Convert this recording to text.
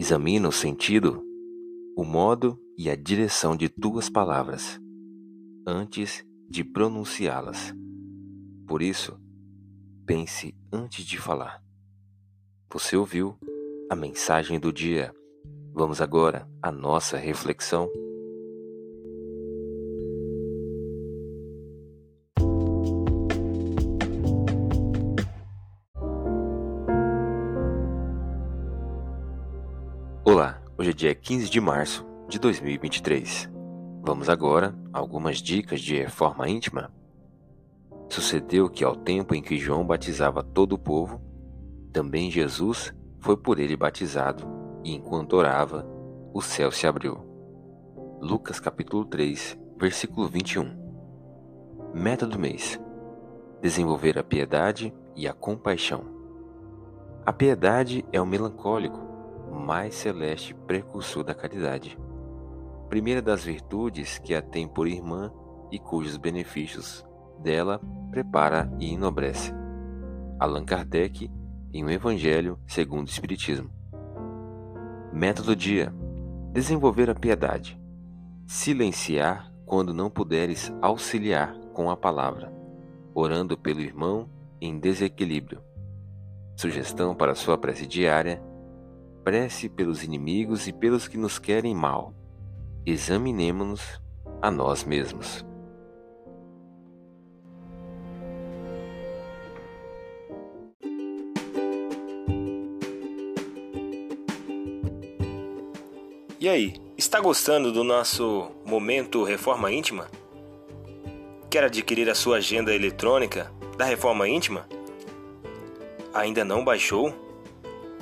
Examina o sentido, o modo e a direção de tuas palavras antes de pronunciá-las. Por isso, pense antes de falar. Você ouviu a mensagem do dia. Vamos agora à nossa reflexão. Olá, hoje é dia 15 de março de 2023. Vamos agora a algumas dicas de reforma íntima. Sucedeu que, ao tempo em que João batizava todo o povo, também Jesus foi por ele batizado, e enquanto orava, o céu se abriu. Lucas capítulo 3, versículo 21. Meta do mês: desenvolver a piedade e a compaixão. A piedade é o melancólico, mais celeste precursor da caridade. Primeira das virtudes que a tem por irmã e cujos benefícios dela prepara e enobrece. Allan Kardec, em O Evangelho segundo o Espiritismo. Método do dia: desenvolver a piedade. Silenciar quando não puderes auxiliar com a palavra, orando pelo irmão em desequilíbrio. Sugestão para sua prece diária prece pelos inimigos e pelos que nos querem mal. Examinemos-nos a nós mesmos. E aí, está gostando do nosso momento Reforma Íntima? Quer adquirir a sua agenda eletrônica da Reforma Íntima? Ainda não baixou?